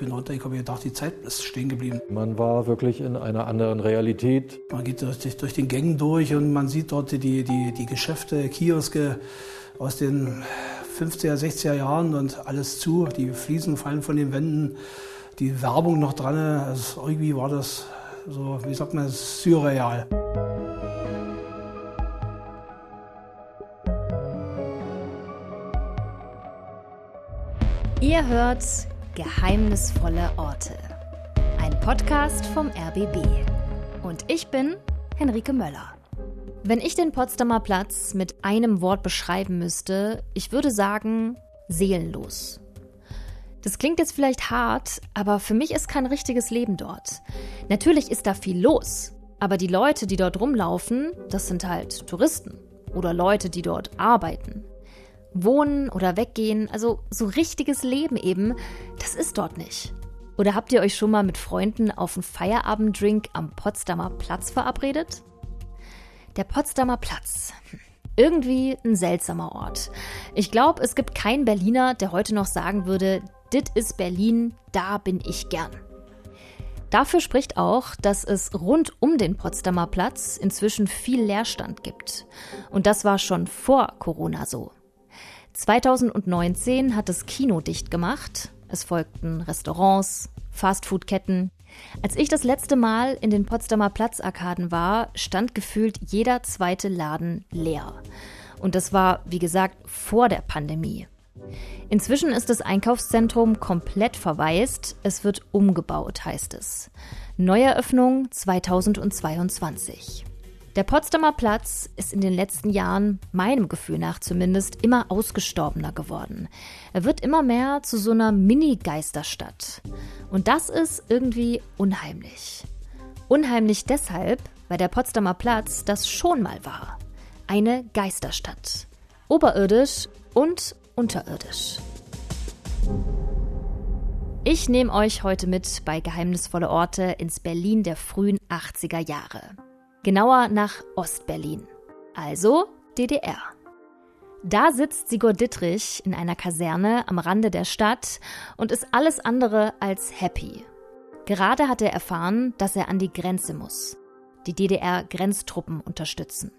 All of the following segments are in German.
bin runter, ich habe gedacht, die Zeit ist stehen geblieben. Man war wirklich in einer anderen Realität. Man geht durch, durch den Gängen durch und man sieht dort die, die, die Geschäfte, Kioske aus den 50er, 60er Jahren und alles zu. Die Fliesen fallen von den Wänden, die Werbung noch dran. Also irgendwie war das so, wie sagt man, surreal. Ihr hört Geheimnisvolle Orte. Ein Podcast vom RBB. Und ich bin Henrike Möller. Wenn ich den Potsdamer Platz mit einem Wort beschreiben müsste, ich würde sagen seelenlos. Das klingt jetzt vielleicht hart, aber für mich ist kein richtiges Leben dort. Natürlich ist da viel los, aber die Leute, die dort rumlaufen, das sind halt Touristen oder Leute, die dort arbeiten. Wohnen oder weggehen, also so richtiges Leben eben, das ist dort nicht. Oder habt ihr euch schon mal mit Freunden auf einen Feierabenddrink am Potsdamer Platz verabredet? Der Potsdamer Platz. Irgendwie ein seltsamer Ort. Ich glaube, es gibt keinen Berliner, der heute noch sagen würde, dit ist Berlin, da bin ich gern. Dafür spricht auch, dass es rund um den Potsdamer Platz inzwischen viel Leerstand gibt. Und das war schon vor Corona so. 2019 hat das Kino dicht gemacht. Es folgten Restaurants, Fastfood-Ketten, als ich das letzte Mal in den Potsdamer Platzarkaden war, stand gefühlt jeder zweite Laden leer. Und das war, wie gesagt, vor der Pandemie. Inzwischen ist das Einkaufszentrum komplett verwaist. Es wird umgebaut, heißt es. Neueröffnung 2022. Der Potsdamer Platz ist in den letzten Jahren, meinem Gefühl nach zumindest, immer ausgestorbener geworden. Er wird immer mehr zu so einer Mini-Geisterstadt. Und das ist irgendwie unheimlich. Unheimlich deshalb, weil der Potsdamer Platz das schon mal war. Eine Geisterstadt. Oberirdisch und unterirdisch. Ich nehme euch heute mit bei Geheimnisvolle Orte ins Berlin der frühen 80er Jahre. Genauer nach Ostberlin, also DDR. Da sitzt Sigurd Dittrich in einer Kaserne am Rande der Stadt und ist alles andere als happy. Gerade hat er erfahren, dass er an die Grenze muss. Die DDR-Grenztruppen unterstützen.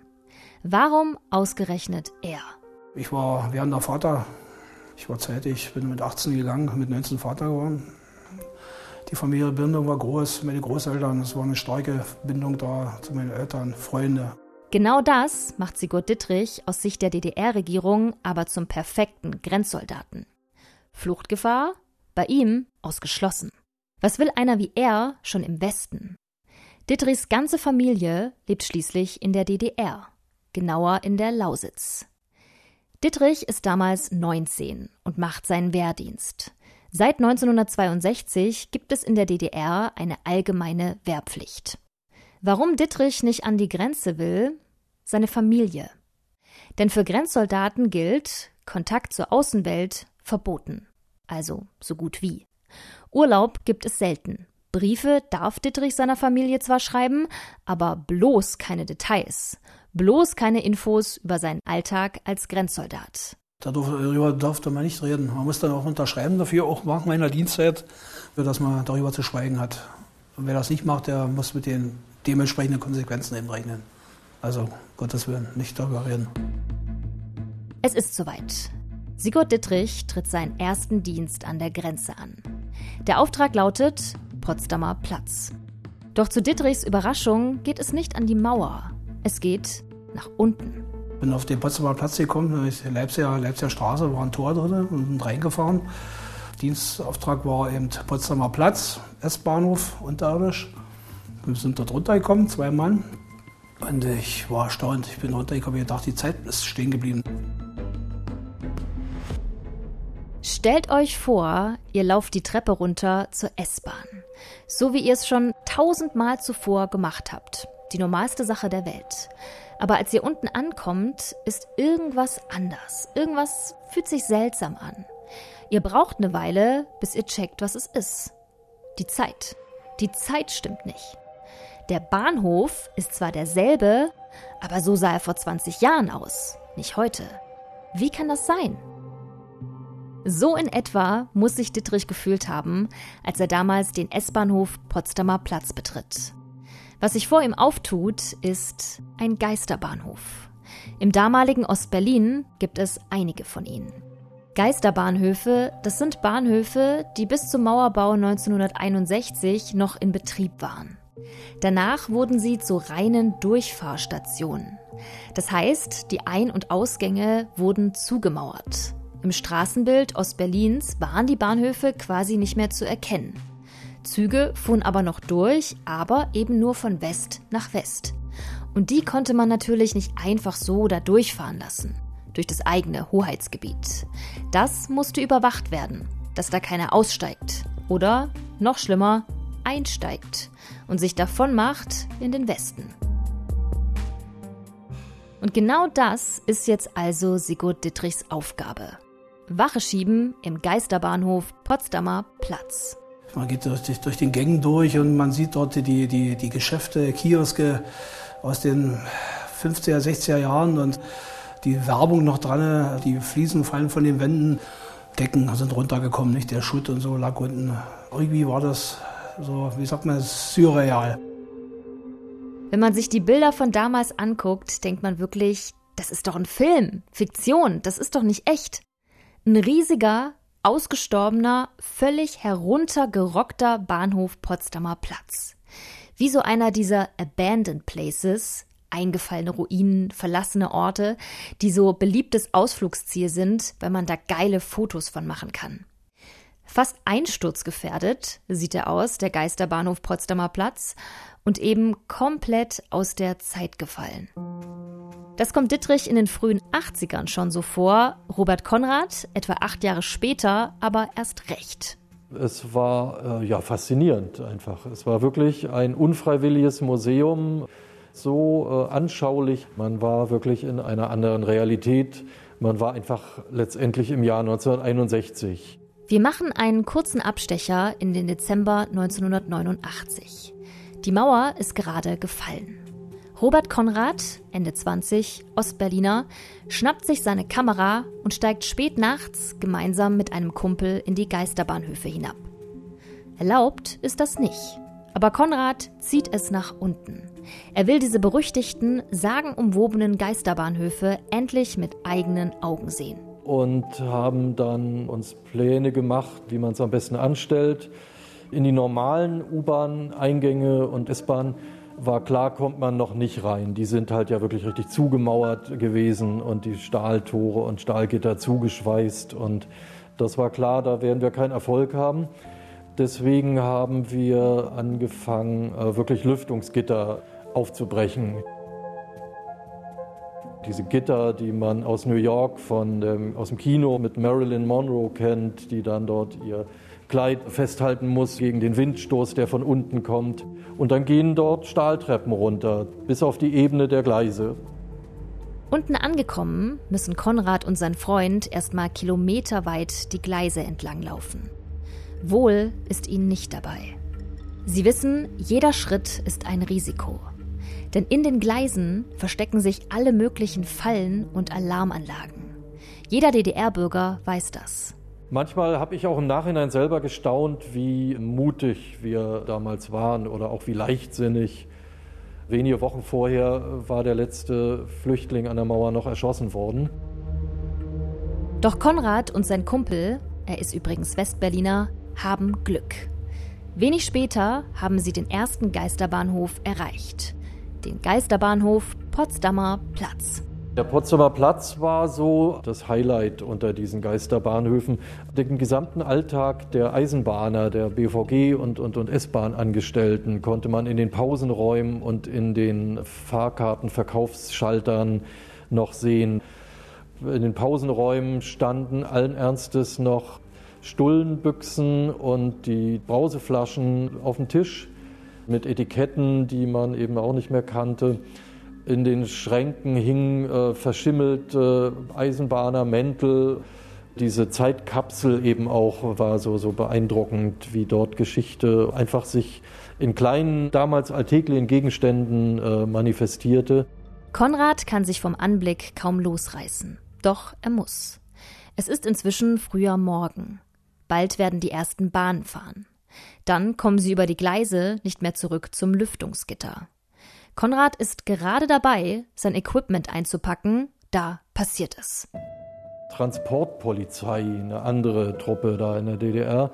Warum ausgerechnet er? Ich war während der Vater, ich war zeitig, bin mit 18 gegangen, mit 19 Vater geworden. Die Familienbindung war groß, meine Großeltern, es war eine starke Bindung da zu meinen Eltern, Freunde. Genau das macht Sigurd Dittrich aus Sicht der DDR-Regierung aber zum perfekten Grenzsoldaten. Fluchtgefahr? Bei ihm ausgeschlossen. Was will einer wie er schon im Westen? Dittrichs ganze Familie lebt schließlich in der DDR, genauer in der Lausitz. Dittrich ist damals 19 und macht seinen Wehrdienst. Seit 1962 gibt es in der DDR eine allgemeine Wehrpflicht. Warum Dittrich nicht an die Grenze will? Seine Familie. Denn für Grenzsoldaten gilt Kontakt zur Außenwelt verboten. Also so gut wie. Urlaub gibt es selten. Briefe darf Dittrich seiner Familie zwar schreiben, aber bloß keine Details. Bloß keine Infos über seinen Alltag als Grenzsoldat. Darüber durfte man nicht reden. Man muss dann auch unterschreiben dafür, auch nach meiner Dienstzeit, dass man darüber zu schweigen hat. Und wer das nicht macht, der muss mit den dementsprechenden Konsequenzen eben rechnen. Also, Gottes Willen, nicht darüber reden. Es ist soweit. Sigurd Dittrich tritt seinen ersten Dienst an der Grenze an. Der Auftrag lautet Potsdamer Platz. Doch zu Dittrichs Überraschung geht es nicht an die Mauer. Es geht nach unten bin auf den Potsdamer Platz gekommen, Leipziger, Leipziger Straße, war ein Tor drin und bin reingefahren. Dienstauftrag war eben Potsdamer Platz, S-Bahnhof, unterirdisch. Wir sind dort runtergekommen, zwei Mann. Und ich war erstaunt. Ich bin runtergekommen und gedacht, die Zeit ist stehen geblieben. Stellt euch vor, ihr lauft die Treppe runter zur S-Bahn. So wie ihr es schon tausendmal zuvor gemacht habt. Die normalste Sache der Welt. Aber als ihr unten ankommt, ist irgendwas anders. Irgendwas fühlt sich seltsam an. Ihr braucht eine Weile, bis ihr checkt, was es ist. Die Zeit. Die Zeit stimmt nicht. Der Bahnhof ist zwar derselbe, aber so sah er vor 20 Jahren aus, nicht heute. Wie kann das sein? So in etwa muss sich Dittrich gefühlt haben, als er damals den S-Bahnhof Potsdamer Platz betritt. Was sich vor ihm auftut, ist ein Geisterbahnhof. Im damaligen Ostberlin gibt es einige von ihnen. Geisterbahnhöfe, das sind Bahnhöfe, die bis zum Mauerbau 1961 noch in Betrieb waren. Danach wurden sie zu reinen Durchfahrstationen. Das heißt, die Ein- und Ausgänge wurden zugemauert. Im Straßenbild Ostberlins waren die Bahnhöfe quasi nicht mehr zu erkennen. Züge fuhren aber noch durch, aber eben nur von West nach West. Und die konnte man natürlich nicht einfach so da durchfahren lassen, durch das eigene Hoheitsgebiet. Das musste überwacht werden, dass da keiner aussteigt oder, noch schlimmer, einsteigt und sich davon macht in den Westen. Und genau das ist jetzt also Sigurd Dittrichs Aufgabe. Wache schieben im Geisterbahnhof Potsdamer Platz. Man geht durch, durch den Gängen durch und man sieht dort die, die, die Geschäfte, Kioske aus den 50er, 60er Jahren und die Werbung noch dran, die Fliesen fallen von den Wänden, Decken sind runtergekommen, nicht? Der Schutt und so lag unten. Irgendwie war das so, wie sagt man, surreal. Wenn man sich die Bilder von damals anguckt, denkt man wirklich, das ist doch ein Film, Fiktion, das ist doch nicht echt. Ein riesiger, ausgestorbener, völlig heruntergerockter Bahnhof Potsdamer Platz. Wie so einer dieser Abandoned Places, eingefallene Ruinen, verlassene Orte, die so beliebtes Ausflugsziel sind, weil man da geile Fotos von machen kann. Fast einsturzgefährdet sieht er aus, der Geisterbahnhof Potsdamer Platz, und eben komplett aus der Zeit gefallen. Das kommt Dittrich in den frühen 80ern schon so vor, Robert Konrad etwa acht Jahre später aber erst recht. Es war äh, ja faszinierend einfach. Es war wirklich ein unfreiwilliges Museum, so äh, anschaulich. Man war wirklich in einer anderen Realität. Man war einfach letztendlich im Jahr 1961. Wir machen einen kurzen Abstecher in den Dezember 1989. Die Mauer ist gerade gefallen. Robert Konrad, Ende 20, Ostberliner, schnappt sich seine Kamera und steigt spät nachts gemeinsam mit einem Kumpel in die Geisterbahnhöfe hinab. Erlaubt ist das nicht. Aber Konrad zieht es nach unten. Er will diese berüchtigten, sagenumwobenen Geisterbahnhöfe endlich mit eigenen Augen sehen. Und haben dann uns Pläne gemacht, wie man es am besten anstellt. In die normalen U-Bahn-Eingänge und S-Bahn war klar, kommt man noch nicht rein. Die sind halt ja wirklich richtig zugemauert gewesen und die Stahltore und Stahlgitter zugeschweißt. Und das war klar, da werden wir keinen Erfolg haben. Deswegen haben wir angefangen, äh, wirklich Lüftungsgitter aufzubrechen. Diese Gitter, die man aus New York von dem, aus dem Kino mit Marilyn Monroe kennt, die dann dort ihr Kleid festhalten muss gegen den Windstoß, der von unten kommt. Und dann gehen dort Stahltreppen runter, bis auf die Ebene der Gleise. Unten angekommen, müssen Konrad und sein Freund erstmal kilometerweit die Gleise entlang laufen. Wohl ist ihnen nicht dabei. Sie wissen, jeder Schritt ist ein Risiko. Denn in den Gleisen verstecken sich alle möglichen Fallen und Alarmanlagen. Jeder DDR-Bürger weiß das. Manchmal habe ich auch im Nachhinein selber gestaunt, wie mutig wir damals waren oder auch wie leichtsinnig. Wenige Wochen vorher war der letzte Flüchtling an der Mauer noch erschossen worden. Doch Konrad und sein Kumpel, er ist übrigens Westberliner, haben Glück. Wenig später haben sie den ersten Geisterbahnhof erreicht. Den Geisterbahnhof Potsdamer Platz. Der Potsdamer Platz war so das Highlight unter diesen Geisterbahnhöfen. Den gesamten Alltag der Eisenbahner, der BVG und, und, und S-Bahn-Angestellten konnte man in den Pausenräumen und in den Fahrkartenverkaufsschaltern noch sehen. In den Pausenräumen standen allen Ernstes noch Stullenbüchsen und die Brauseflaschen auf dem Tisch mit Etiketten, die man eben auch nicht mehr kannte. In den Schränken hingen äh, verschimmelte Eisenbahner, Mäntel. Diese Zeitkapsel eben auch war so, so beeindruckend, wie dort Geschichte einfach sich in kleinen, damals alltäglichen Gegenständen äh, manifestierte. Konrad kann sich vom Anblick kaum losreißen. Doch er muss. Es ist inzwischen früher Morgen. Bald werden die ersten Bahnen fahren. Dann kommen sie über die Gleise nicht mehr zurück zum Lüftungsgitter. Konrad ist gerade dabei, sein Equipment einzupacken, da passiert es. Transportpolizei, eine andere Truppe da in der DDR,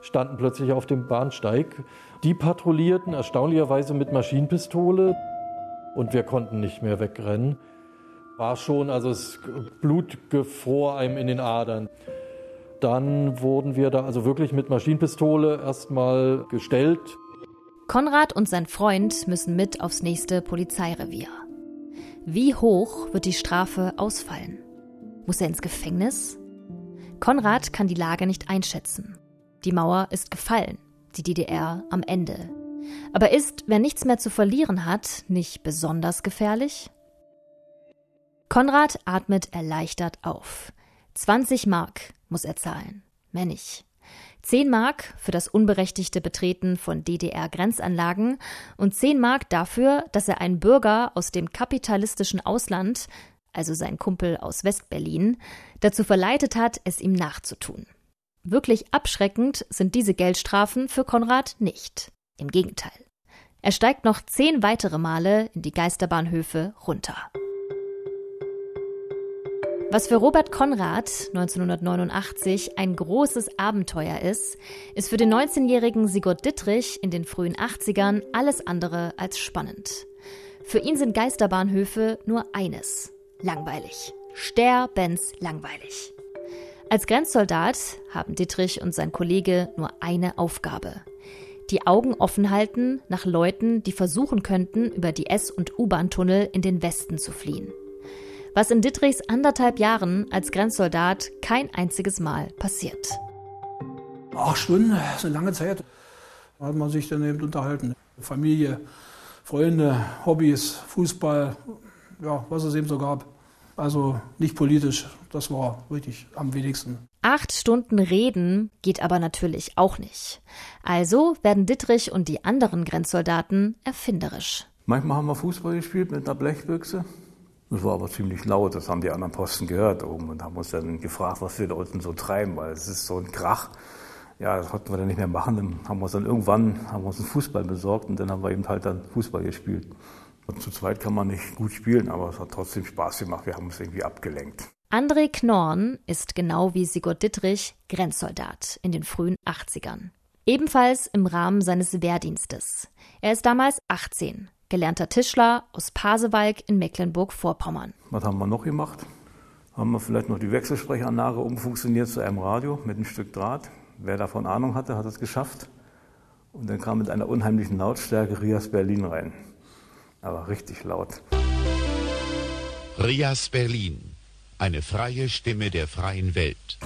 standen plötzlich auf dem Bahnsteig. Die patrouillierten erstaunlicherweise mit Maschinenpistole und wir konnten nicht mehr wegrennen. War schon, also das Blut gefror einem in den Adern. Dann wurden wir da also wirklich mit Maschinenpistole erstmal gestellt. Konrad und sein Freund müssen mit aufs nächste Polizeirevier. Wie hoch wird die Strafe ausfallen? Muss er ins Gefängnis? Konrad kann die Lage nicht einschätzen. Die Mauer ist gefallen, die DDR am Ende. Aber ist, wer nichts mehr zu verlieren hat, nicht besonders gefährlich? Konrad atmet erleichtert auf. 20 Mark muss er zahlen. Mehr nicht. 10 Mark für das unberechtigte Betreten von DDR-Grenzanlagen und 10 Mark dafür, dass er einen Bürger aus dem kapitalistischen Ausland, also sein Kumpel aus Westberlin, dazu verleitet hat, es ihm nachzutun. Wirklich abschreckend sind diese Geldstrafen für Konrad nicht. Im Gegenteil. Er steigt noch zehn weitere Male in die Geisterbahnhöfe runter. Was für Robert Konrad 1989 ein großes Abenteuer ist, ist für den 19-jährigen Sigurd Dittrich in den frühen 80ern alles andere als spannend. Für ihn sind Geisterbahnhöfe nur eines: langweilig. Sterbens langweilig. Als Grenzsoldat haben Dittrich und sein Kollege nur eine Aufgabe. Die Augen offen halten nach Leuten, die versuchen könnten, über die S- und U-Bahn-Tunnel in den Westen zu fliehen was in Dittrichs anderthalb Jahren als Grenzsoldat kein einziges Mal passiert. Acht Stunden, das ist eine lange Zeit. Da hat man sich dann eben unterhalten. Familie, Freunde, Hobbys, Fußball, ja, was es eben so gab. Also nicht politisch, das war wirklich am wenigsten. Acht Stunden reden geht aber natürlich auch nicht. Also werden Dittrich und die anderen Grenzsoldaten erfinderisch. Manchmal haben wir Fußball gespielt mit einer Blechbüchse. Das war aber ziemlich laut, das haben die anderen Posten gehört oben und haben uns dann gefragt, was wir da unten so treiben, weil es ist so ein Krach. Ja, das konnten wir dann nicht mehr machen. Dann haben wir uns dann irgendwann haben wir uns einen Fußball besorgt und dann haben wir eben halt dann Fußball gespielt. Und zu zweit kann man nicht gut spielen, aber es hat trotzdem Spaß gemacht. Wir haben uns irgendwie abgelenkt. André Knorn ist genau wie Sigurd Dittrich Grenzsoldat in den frühen 80ern. Ebenfalls im Rahmen seines Wehrdienstes. Er ist damals 18 gelernter Tischler aus Pasewalk in Mecklenburg-Vorpommern. Was haben wir noch gemacht? Haben wir vielleicht noch die Wechselsprechanlage umfunktioniert zu einem Radio mit einem Stück Draht. Wer davon Ahnung hatte, hat es geschafft. Und dann kam mit einer unheimlichen Lautstärke Rias Berlin rein. Aber richtig laut. Rias Berlin, eine freie Stimme der freien Welt.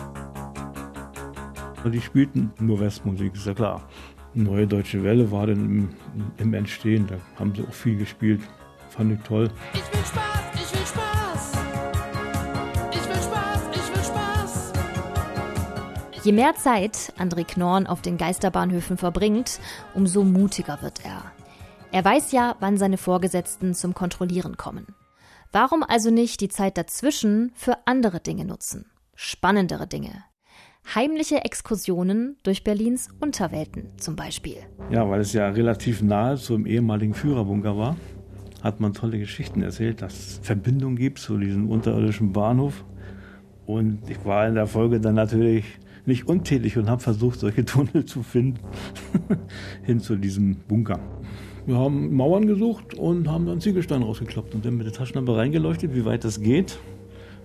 Die spielten nur Westmusik, ist ja klar. Neue Deutsche Welle war dann im, im Entstehen. Da haben sie auch viel gespielt. Fand ich toll. Ich will Spaß, ich will Spaß. Ich will Spaß, ich will Spaß. Je mehr Zeit André Knorn auf den Geisterbahnhöfen verbringt, umso mutiger wird er. Er weiß ja, wann seine Vorgesetzten zum Kontrollieren kommen. Warum also nicht die Zeit dazwischen für andere Dinge nutzen? Spannendere Dinge, Heimliche Exkursionen durch Berlins Unterwelten zum Beispiel. Ja, weil es ja relativ nahe zum ehemaligen Führerbunker war, hat man tolle Geschichten erzählt, dass es Verbindungen gibt zu diesem unterirdischen Bahnhof. Und ich war in der Folge dann natürlich nicht untätig und habe versucht, solche Tunnel zu finden, hin zu diesem Bunker. Wir haben Mauern gesucht und haben dann Ziegelsteine rausgekloppt und dann mit der Taschenlampe reingeleuchtet, wie weit das geht.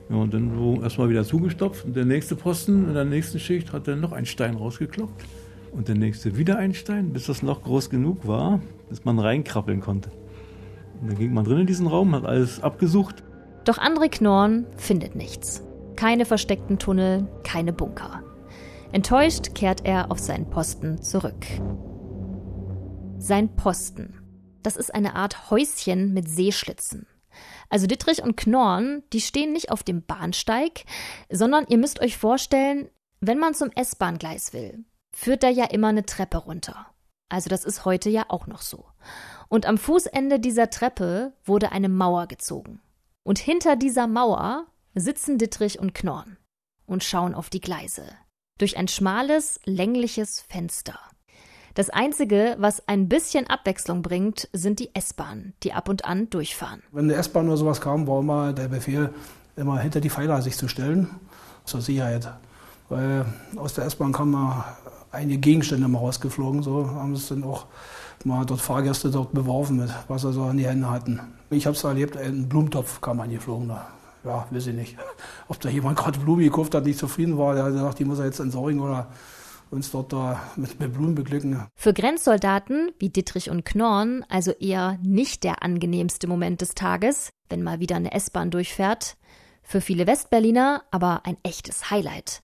Ja, und dann so erstmal wieder zugestopft. Und der nächste Posten in der nächsten Schicht hat dann noch einen Stein rausgekloppt. Und der nächste wieder einen Stein, bis das Loch groß genug war, dass man reinkrabbeln konnte. Und dann ging man drin in diesen Raum, hat alles abgesucht. Doch André Knorn findet nichts. Keine versteckten Tunnel, keine Bunker. Enttäuscht kehrt er auf seinen Posten zurück. Sein Posten. Das ist eine Art Häuschen mit Seeschlitzen. Also Dittrich und Knorn, die stehen nicht auf dem Bahnsteig, sondern ihr müsst euch vorstellen, wenn man zum S-Bahn-Gleis will, führt da ja immer eine Treppe runter. Also das ist heute ja auch noch so. Und am Fußende dieser Treppe wurde eine Mauer gezogen. Und hinter dieser Mauer sitzen Dittrich und Knorn. und schauen auf die Gleise. Durch ein schmales, längliches Fenster. Das Einzige, was ein bisschen Abwechslung bringt, sind die S-Bahnen, die ab und an durchfahren. Wenn eine S-Bahn oder sowas kam, war immer der Befehl, immer hinter die Pfeiler sich zu stellen, zur Sicherheit. Weil aus der S-Bahn kamen einige Gegenstände mal rausgeflogen, so haben es dann auch mal dort Fahrgäste dort beworfen, mit was sie so in die Hände hatten. Ich habe es erlebt, ein Blumentopf kam angeflogen. Da. Ja, weiß ich nicht. Ob da jemand gerade Blumen gekauft hat, nicht zufrieden war, der hat gesagt, die muss er jetzt entsorgen oder uns dort mit, mit Blumen beglücken. Für Grenzsoldaten wie Dittrich und Knorn also eher nicht der angenehmste Moment des Tages, wenn mal wieder eine S-Bahn durchfährt. Für viele Westberliner aber ein echtes Highlight.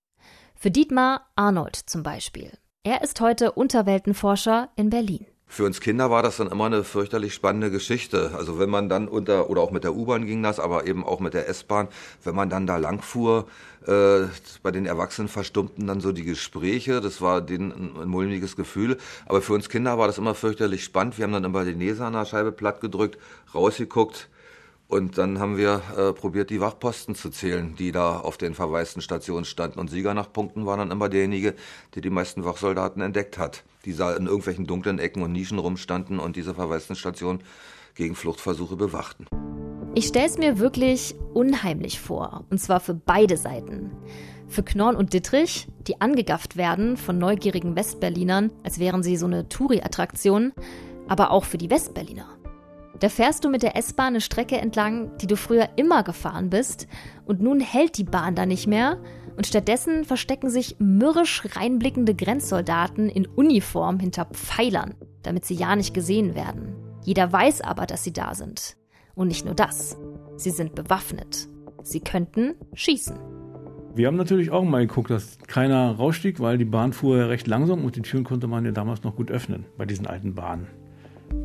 Für Dietmar Arnold zum Beispiel. Er ist heute Unterweltenforscher in Berlin. Für uns Kinder war das dann immer eine fürchterlich spannende Geschichte. Also wenn man dann unter, oder auch mit der U-Bahn ging das, aber eben auch mit der S-Bahn, wenn man dann da langfuhr, äh, bei den Erwachsenen verstummten dann so die Gespräche. Das war denen ein, mulmiges Gefühl. Aber für uns Kinder war das immer fürchterlich spannend. Wir haben dann immer die Nase an der Scheibe platt gedrückt, rausgeguckt, und dann haben wir äh, probiert, die Wachposten zu zählen, die da auf den verwaisten Stationen standen. Und Sieger nach Punkten war dann immer derjenige, der die meisten Wachsoldaten entdeckt hat, die in irgendwelchen dunklen Ecken und Nischen rumstanden und diese verwaisten Stationen gegen Fluchtversuche bewachten. Ich stelle es mir wirklich unheimlich vor, und zwar für beide Seiten. Für Knorn und Dittrich, die angegafft werden von neugierigen Westberlinern, als wären sie so eine Touri-Attraktion, aber auch für die Westberliner. Da fährst du mit der S-Bahn eine Strecke entlang, die du früher immer gefahren bist, und nun hält die Bahn da nicht mehr, und stattdessen verstecken sich mürrisch reinblickende Grenzsoldaten in Uniform hinter Pfeilern, damit sie ja nicht gesehen werden. Jeder weiß aber, dass sie da sind. Und nicht nur das, sie sind bewaffnet. Sie könnten schießen. Wir haben natürlich auch mal geguckt, dass keiner rausstieg, weil die Bahn fuhr ja recht langsam und die Türen konnte man ja damals noch gut öffnen bei diesen alten Bahnen.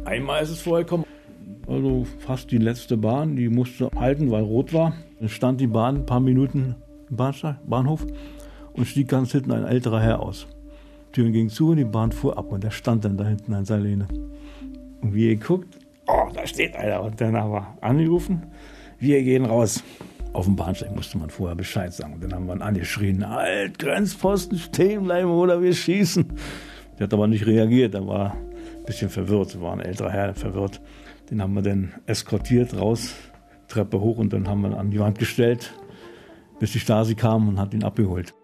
Einmal ist es vorgekommen, also fast die letzte Bahn, die musste halten, weil rot war. Dann stand die Bahn ein paar Minuten im Bahnhof und stieg ganz hinten ein älterer Herr aus. Die Türen gingen zu und die Bahn fuhr ab und der stand dann da hinten an seiner Lehne. Und wie ihr guckt, oh, da steht einer. Und dann haben wir angerufen, wir gehen raus. Auf dem Bahnsteig musste man vorher Bescheid sagen. Und dann haben wir angeschrien, halt, Grenzposten stehen bleiben oder wir schießen. Der hat aber nicht reagiert, er war ein bisschen verwirrt, war ein älterer Herr, verwirrt. Den haben wir dann eskortiert raus, Treppe hoch und dann haben wir ihn an die Wand gestellt, bis die Stasi kam und hat ihn abgeholt.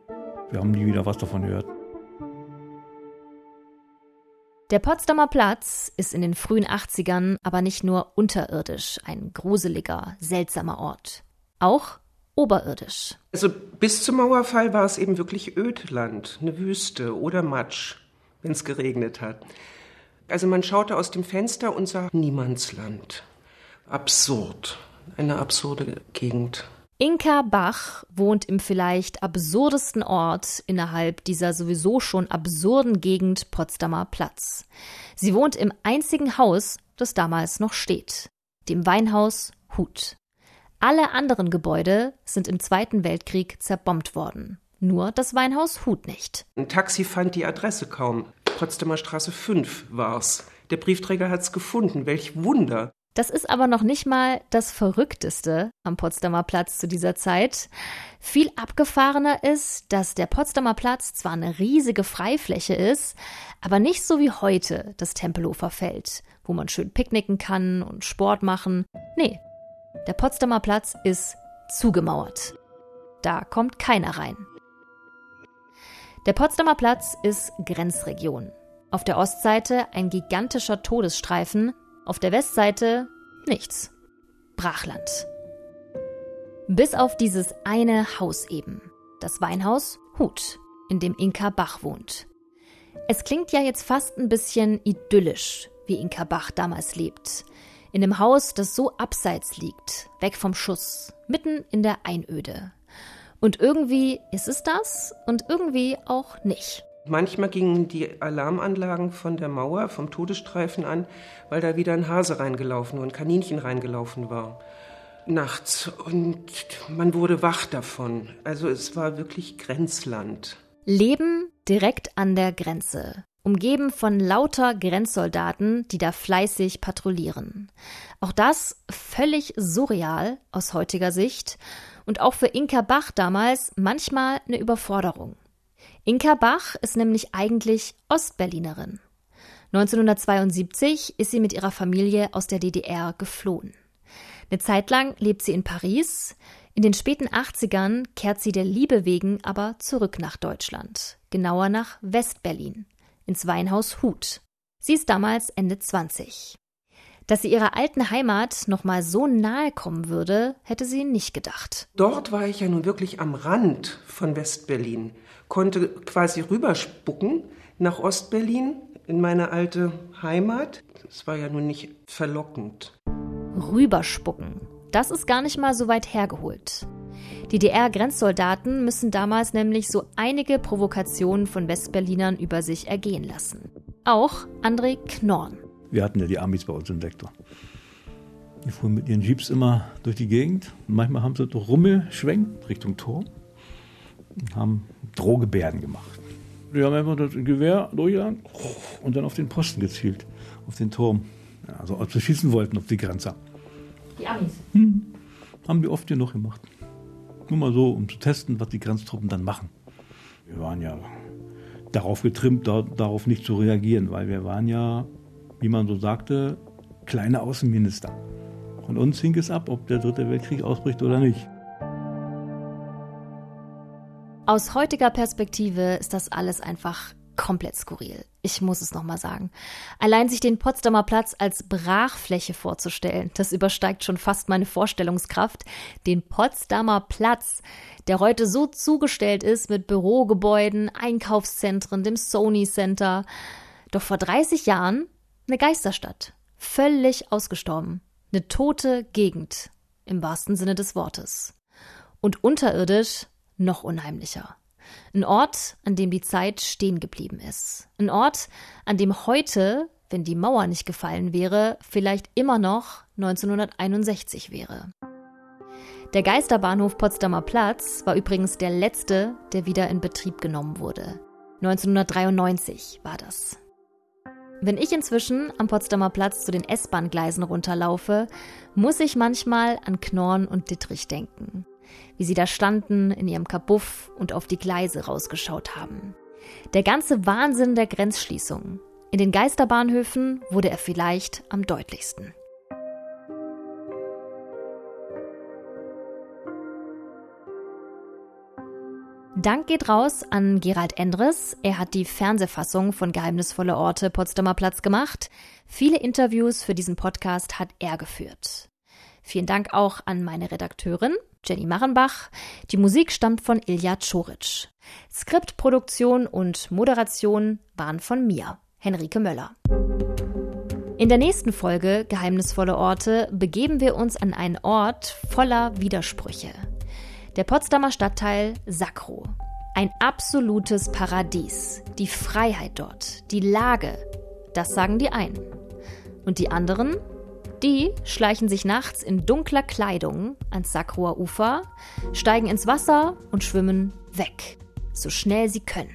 Wir haben nie wieder was davon gehört. Der Potsdamer Platz ist in den frühen 80ern aber nicht nur unterirdisch ein gruseliger, seltsamer Ort. Auch oberirdisch. Also bis zum Mauerfall war es eben wirklich Ödland, eine Wüste oder Matsch, wenn es geregnet hat. Also man schaute aus dem Fenster und sah Niemandsland. Absurd. Eine absurde Gegend. Inka Bach wohnt im vielleicht absurdesten Ort innerhalb dieser sowieso schon absurden Gegend Potsdamer Platz. Sie wohnt im einzigen Haus, das damals noch steht, dem Weinhaus Hut. Alle anderen Gebäude sind im Zweiten Weltkrieg zerbombt worden. Nur das Weinhaus Hut nicht. Ein Taxi fand die Adresse kaum. Potsdamer Straße 5 war's. Der Briefträger hat's gefunden. Welch Wunder. Das ist aber noch nicht mal das Verrückteste am Potsdamer Platz zu dieser Zeit. Viel abgefahrener ist, dass der Potsdamer Platz zwar eine riesige Freifläche ist, aber nicht so wie heute das Tempelhofer Feld, wo man schön picknicken kann und Sport machen. Nee, der Potsdamer Platz ist zugemauert. Da kommt keiner rein. Der Potsdamer Platz ist Grenzregion. Auf der Ostseite ein gigantischer Todesstreifen, auf der Westseite nichts. Brachland. Bis auf dieses eine Haus eben, das Weinhaus Hut, in dem Inka Bach wohnt. Es klingt ja jetzt fast ein bisschen idyllisch, wie Inka Bach damals lebt. In einem Haus, das so abseits liegt, weg vom Schuss, mitten in der Einöde. Und irgendwie ist es das und irgendwie auch nicht. Manchmal gingen die Alarmanlagen von der Mauer, vom Todesstreifen an, weil da wieder ein Hase reingelaufen und ein Kaninchen reingelaufen war. Nachts. Und man wurde wach davon. Also es war wirklich Grenzland. Leben direkt an der Grenze. Umgeben von lauter Grenzsoldaten, die da fleißig patrouillieren. Auch das völlig surreal aus heutiger Sicht Und auch für Inka Bach damals manchmal eine Überforderung. Inka Bach ist nämlich eigentlich Ostberlinerin. 1972 ist sie mit ihrer Familie aus der DDR geflohen. Eine Zeit lang lebt sie in Paris. In den späten 80ern kehrt sie der Liebe wegen aber zurück nach Deutschland, genauer nach Westberlin, ins Weinhaus Huth. Sie ist damals Ende 20. Dass sie ihrer alten Heimat noch mal so nahe kommen würde, hätte sie nicht gedacht. Dort war ich ja nun wirklich am Rand von Westberlin, konnte quasi rüberspucken nach Ostberlin in meine alte Heimat. Es war ja nun nicht verlockend. Rüberspucken. Das ist gar nicht mal so weit hergeholt. DDR-Grenzsoldaten müssen damals nämlich so einige Provokationen von Westberlinern über sich ergehen lassen. Auch André Knorn. Wir hatten ja die Amis bei uns im Sektor. Die fuhren mit ihren Jeeps immer durch die Gegend. manchmal haben sie durch Rummel schwenkt Richtung Tor und haben Drohgebärden gemacht. Die haben einfach das Gewehr durchgegangen und dann auf den Posten gezielt, auf den Turm. Also als wir schießen wollten auf die Grenze. Die Amis? Hm. Haben die oft genug gemacht. Nur mal so, um zu testen, was die Grenztruppen dann machen. Wir waren ja darauf getrimmt, da, darauf nicht zu reagieren, weil wir waren ja, wie man so sagte, kleine Außenminister. Von uns hing es ab, ob der Dritte Weltkrieg ausbricht oder nicht. Aus heutiger Perspektive ist das alles einfach komplett skurril. Ich muss es nochmal sagen. Allein sich den Potsdamer Platz als Brachfläche vorzustellen, das übersteigt schon fast meine Vorstellungskraft. Den Potsdamer Platz, der heute so zugestellt ist mit Bürogebäuden, Einkaufszentren, dem Sony Center. Doch vor 30 Jahren eine Geisterstadt. Völlig ausgestorben. Eine tote Gegend. Im wahrsten Sinne des Wortes. Und unterirdisch noch unheimlicher. Ein Ort, an dem die Zeit stehen geblieben ist. Ein Ort, an dem heute, wenn die Mauer nicht gefallen wäre, vielleicht immer noch 1961 wäre. Der Geisterbahnhof Potsdamer Platz war übrigens der letzte, der wieder in Betrieb genommen wurde. 1993 war das. Wenn ich inzwischen am Potsdamer Platz zu den S-Bahn-Gleisen runterlaufe, muss ich manchmal an Knorn und Dittrich denken wie sie da standen in ihrem Kabuff und auf die Gleise rausgeschaut haben. Der ganze Wahnsinn der Grenzschließung. In den Geisterbahnhöfen wurde er vielleicht am deutlichsten. Dank geht raus an Gerald Endres. Er hat die Fernsehfassung von Geheimnisvolle Orte Potsdamer Platz gemacht. Viele Interviews für diesen Podcast hat er geführt. Vielen Dank auch an meine Redakteurin Jenny Machenbach. Die Musik stammt von Ilja Czoric. Skriptproduktion und Moderation waren von mir, Henrike Möller. In der nächsten Folge Geheimnisvolle Orte begeben wir uns an einen Ort voller Widersprüche. Der Potsdamer Stadtteil Sakro. Ein absolutes Paradies. Die Freiheit dort, die Lage. Das sagen die einen. Und die anderen die schleichen sich nachts in dunkler Kleidung ans Sakroer Ufer, steigen ins Wasser und schwimmen weg, so schnell sie können.